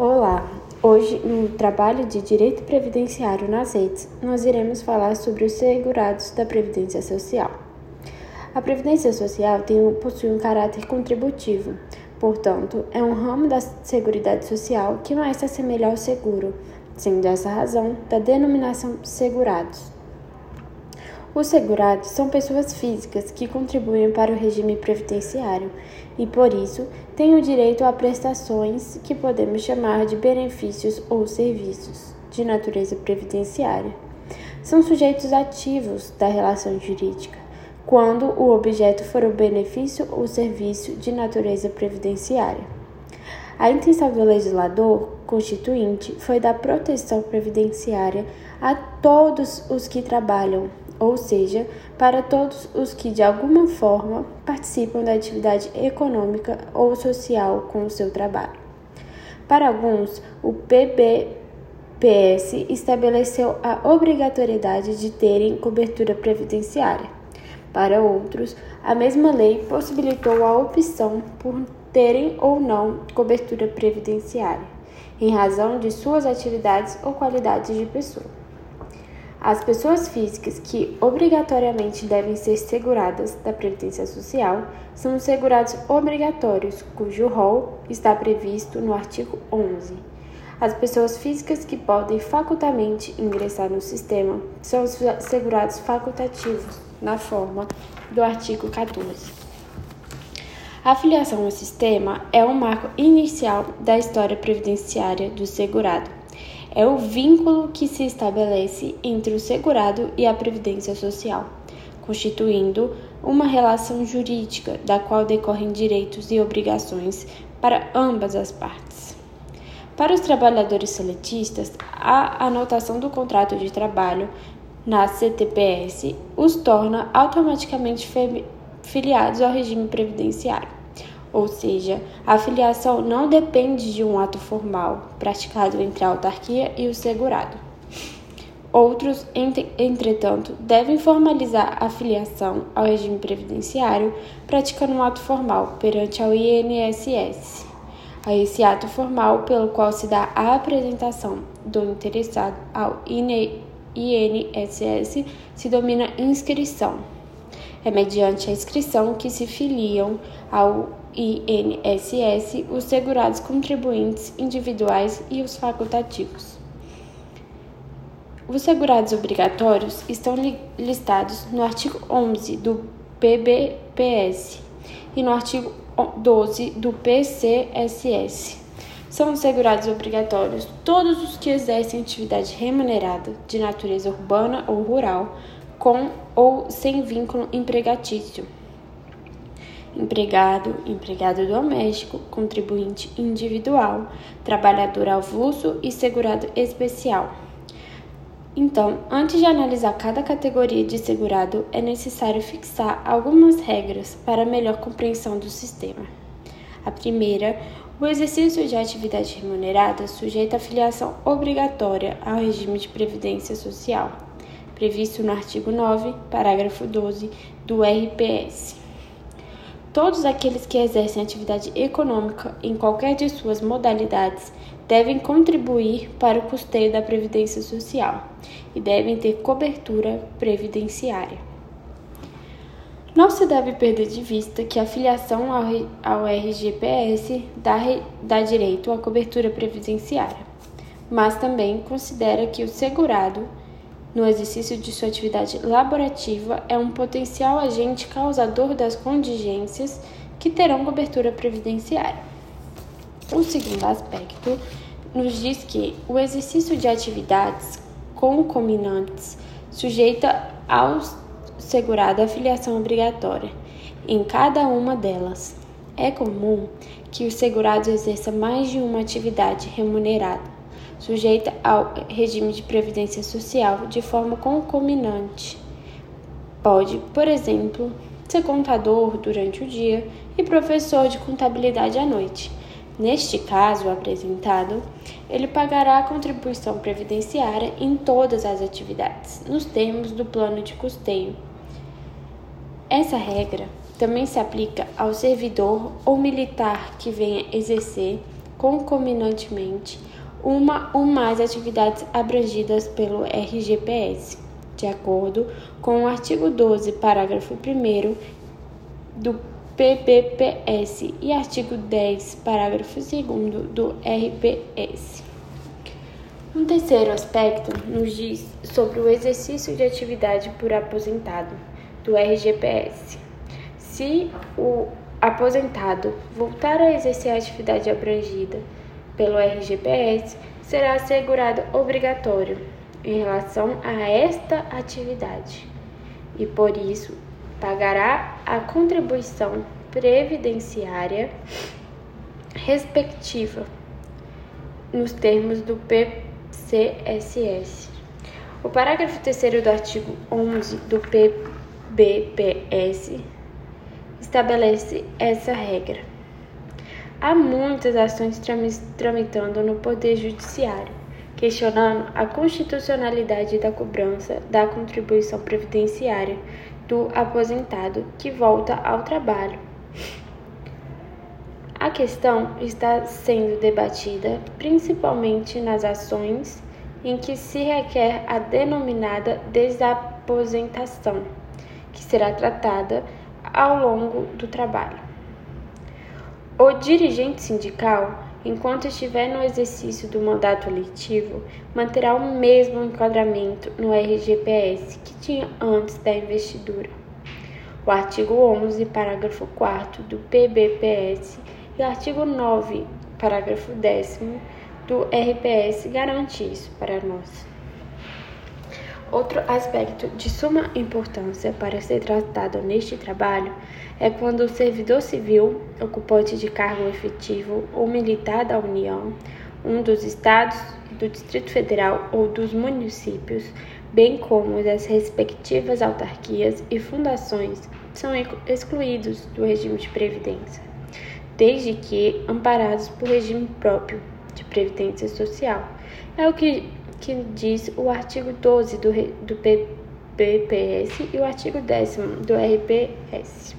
Olá! Hoje, no trabalho de Direito Previdenciário nas redes, nós iremos falar sobre os segurados da Previdência Social. A Previdência Social tem, possui um caráter contributivo, portanto, é um ramo da Seguridade Social que mais se assemelha ao seguro, sendo essa a razão da denominação segurados. Os segurados são pessoas físicas que contribuem para o regime previdenciário e, por isso, têm o direito a prestações que podemos chamar de benefícios ou serviços de natureza previdenciária. São sujeitos ativos da relação jurídica, quando o objeto for o benefício ou serviço de natureza previdenciária. A intenção do legislador constituinte foi dar proteção previdenciária a todos os que trabalham ou seja, para todos os que de alguma forma participam da atividade econômica ou social com o seu trabalho. Para alguns, o PBPS estabeleceu a obrigatoriedade de terem cobertura previdenciária. Para outros, a mesma lei possibilitou a opção por terem ou não cobertura previdenciária, em razão de suas atividades ou qualidades de pessoa. As pessoas físicas que obrigatoriamente devem ser seguradas da Previdência Social são os segurados obrigatórios, cujo rol está previsto no artigo 11. As pessoas físicas que podem facultamente ingressar no sistema são os segurados facultativos, na forma do artigo 14. A filiação ao sistema é um marco inicial da história previdenciária do segurado é o vínculo que se estabelece entre o segurado e a previdência social, constituindo uma relação jurídica da qual decorrem direitos e obrigações para ambas as partes. Para os trabalhadores seletistas, a anotação do contrato de trabalho na CTPS os torna automaticamente filiados ao regime previdenciário ou seja, a filiação não depende de um ato formal praticado entre a autarquia e o segurado. Outros, entretanto, devem formalizar a filiação ao regime previdenciário praticando um ato formal perante ao INSS. A esse ato formal pelo qual se dá a apresentação do interessado ao INSS se domina inscrição. É mediante a inscrição que se filiam ao INSS os segurados contribuintes individuais e os facultativos. Os segurados obrigatórios estão listados no artigo 11 do PBPS e no artigo 12 do PCSS. São segurados obrigatórios todos os que exercem atividade remunerada de natureza urbana ou rural, com ou sem vínculo empregatício empregado, empregado doméstico, contribuinte individual, trabalhador avulso e segurado especial. Então, antes de analisar cada categoria de segurado, é necessário fixar algumas regras para melhor compreensão do sistema. A primeira, o exercício de atividade remunerada sujeita à filiação obrigatória ao regime de previdência social, previsto no artigo 9, parágrafo 12 do RPS. Todos aqueles que exercem atividade econômica em qualquer de suas modalidades devem contribuir para o custeio da Previdência Social e devem ter cobertura previdenciária. Não se deve perder de vista que a filiação ao, RGPS dá, dá direito à cobertura previdenciária, mas também considera que o segurado no exercício de sua atividade laborativa é um potencial agente causador das contingências que terão cobertura previdenciária. O segundo aspecto nos diz que o exercício de atividades concomitantes sujeita ao segurado a filiação obrigatória em cada uma delas. É comum que o segurado exerça mais de uma atividade remunerada sujeita ao regime de previdência social de forma concomitante. Pode, por exemplo, ser contador durante o dia e professor de contabilidade à noite. Neste caso apresentado, ele pagará a contribuição previdenciária em todas as atividades, nos termos do plano de custeio. Essa regra também se aplica ao servidor ou militar que venha exercer concomitantemente uma ou mais atividades abrangidas pelo RGPS, de acordo com o artigo 12, parágrafo 1 do PBPS e artigo 10, parágrafo 2 do RPS. Um terceiro aspecto nos diz sobre o exercício de atividade por aposentado do RGPS. Se o aposentado voltar a exercer a atividade abrangida pelo RGPS, será assegurado obrigatório em relação a esta atividade e, por isso, pagará a contribuição previdenciária respectiva nos termos do PCSS. O parágrafo 3 do artigo 11 do PBPS estabelece essa regra. Há muitas ações tramitando no Poder Judiciário, questionando a constitucionalidade da cobrança da contribuição previdenciária do aposentado que volta ao trabalho. A questão está sendo debatida principalmente nas ações em que se requer a denominada desaposentação, que será tratada ao longo do trabalho. O dirigente sindical, enquanto estiver no exercício do mandato letivo, manterá o mesmo enquadramento no RGPS que tinha antes da investidura. O artigo 11, parágrafo 4 do PBPS e o artigo 9, parágrafo 10 do RPS garante isso para nós. Outro aspecto de suma importância para ser tratado neste trabalho é quando o servidor civil, ocupante de cargo efetivo ou militar da União, um dos estados, do Distrito Federal ou dos municípios, bem como das respectivas autarquias e fundações, são excluídos do regime de previdência, desde que amparados por regime próprio de previdência social. É o que que diz o artigo 12 do, do PPS e o artigo 10 do RPS.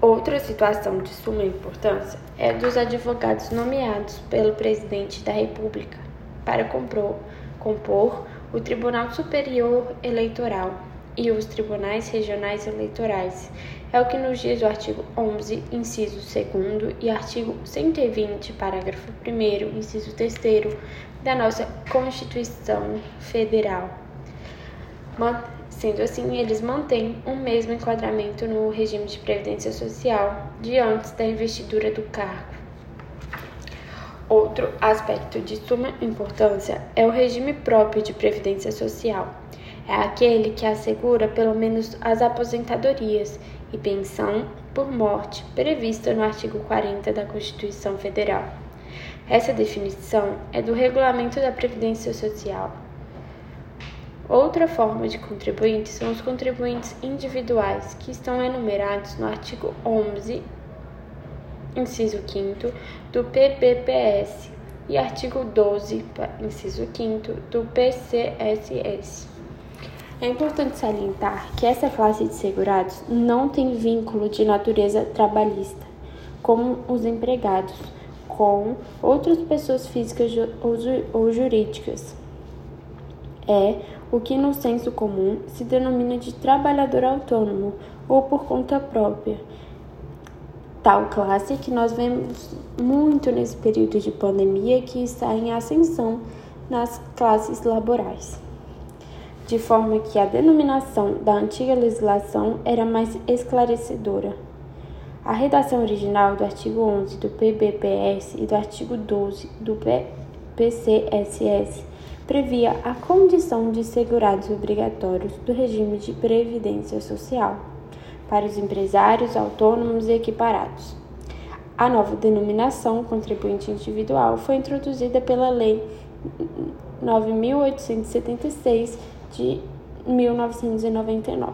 Outra situação de suma importância é dos advogados nomeados pelo presidente da República para compor, compor o Tribunal Superior Eleitoral e os tribunais regionais eleitorais. É o que nos diz o artigo 11, inciso 2 e artigo 120, parágrafo 1 inciso 3 da nossa Constituição Federal. Sendo assim, eles mantêm o mesmo enquadramento no regime de previdência social de antes da investidura do cargo. Outro aspecto de suma importância é o regime próprio de previdência social é aquele que assegura pelo menos as aposentadorias e pensão por morte prevista no artigo 40 da Constituição Federal. Essa definição é do Regulamento da Previdência Social. Outra forma de contribuinte são os contribuintes individuais, que estão enumerados no artigo 11, inciso 5 do PPPS e artigo 12, inciso 5 do PCSS. É importante salientar que essa classe de segurados não tem vínculo de natureza trabalhista, como os empregados, com outras pessoas físicas ou jurídicas. É o que no senso comum se denomina de trabalhador autônomo ou por conta própria. Tal classe que nós vemos muito nesse período de pandemia que está em ascensão nas classes laborais de forma que a denominação da antiga legislação era mais esclarecedora. A redação original do artigo 11 do PBPS e do artigo 12 do PCSS previa a condição de segurados obrigatórios do regime de previdência social para os empresários autônomos e equiparados. A nova denominação contribuinte individual foi introduzida pela Lei 9876 de 1999.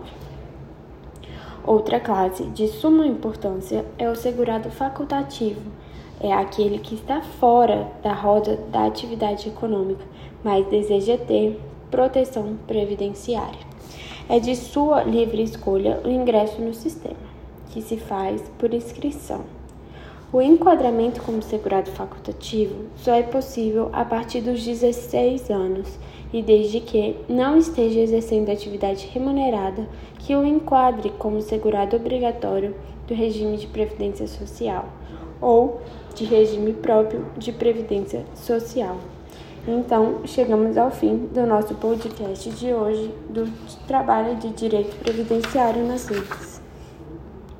Outra classe de suma importância é o segurado facultativo. É aquele que está fora da roda da atividade econômica, mas deseja ter proteção previdenciária. É de sua livre escolha o ingresso no sistema, que se faz por inscrição. O enquadramento como segurado facultativo só é possível a partir dos 16 anos e desde que não esteja exercendo atividade remunerada que o enquadre como segurado obrigatório do regime de previdência social ou de regime próprio de previdência social. Então, chegamos ao fim do nosso podcast de hoje do trabalho de direito previdenciário nas redes.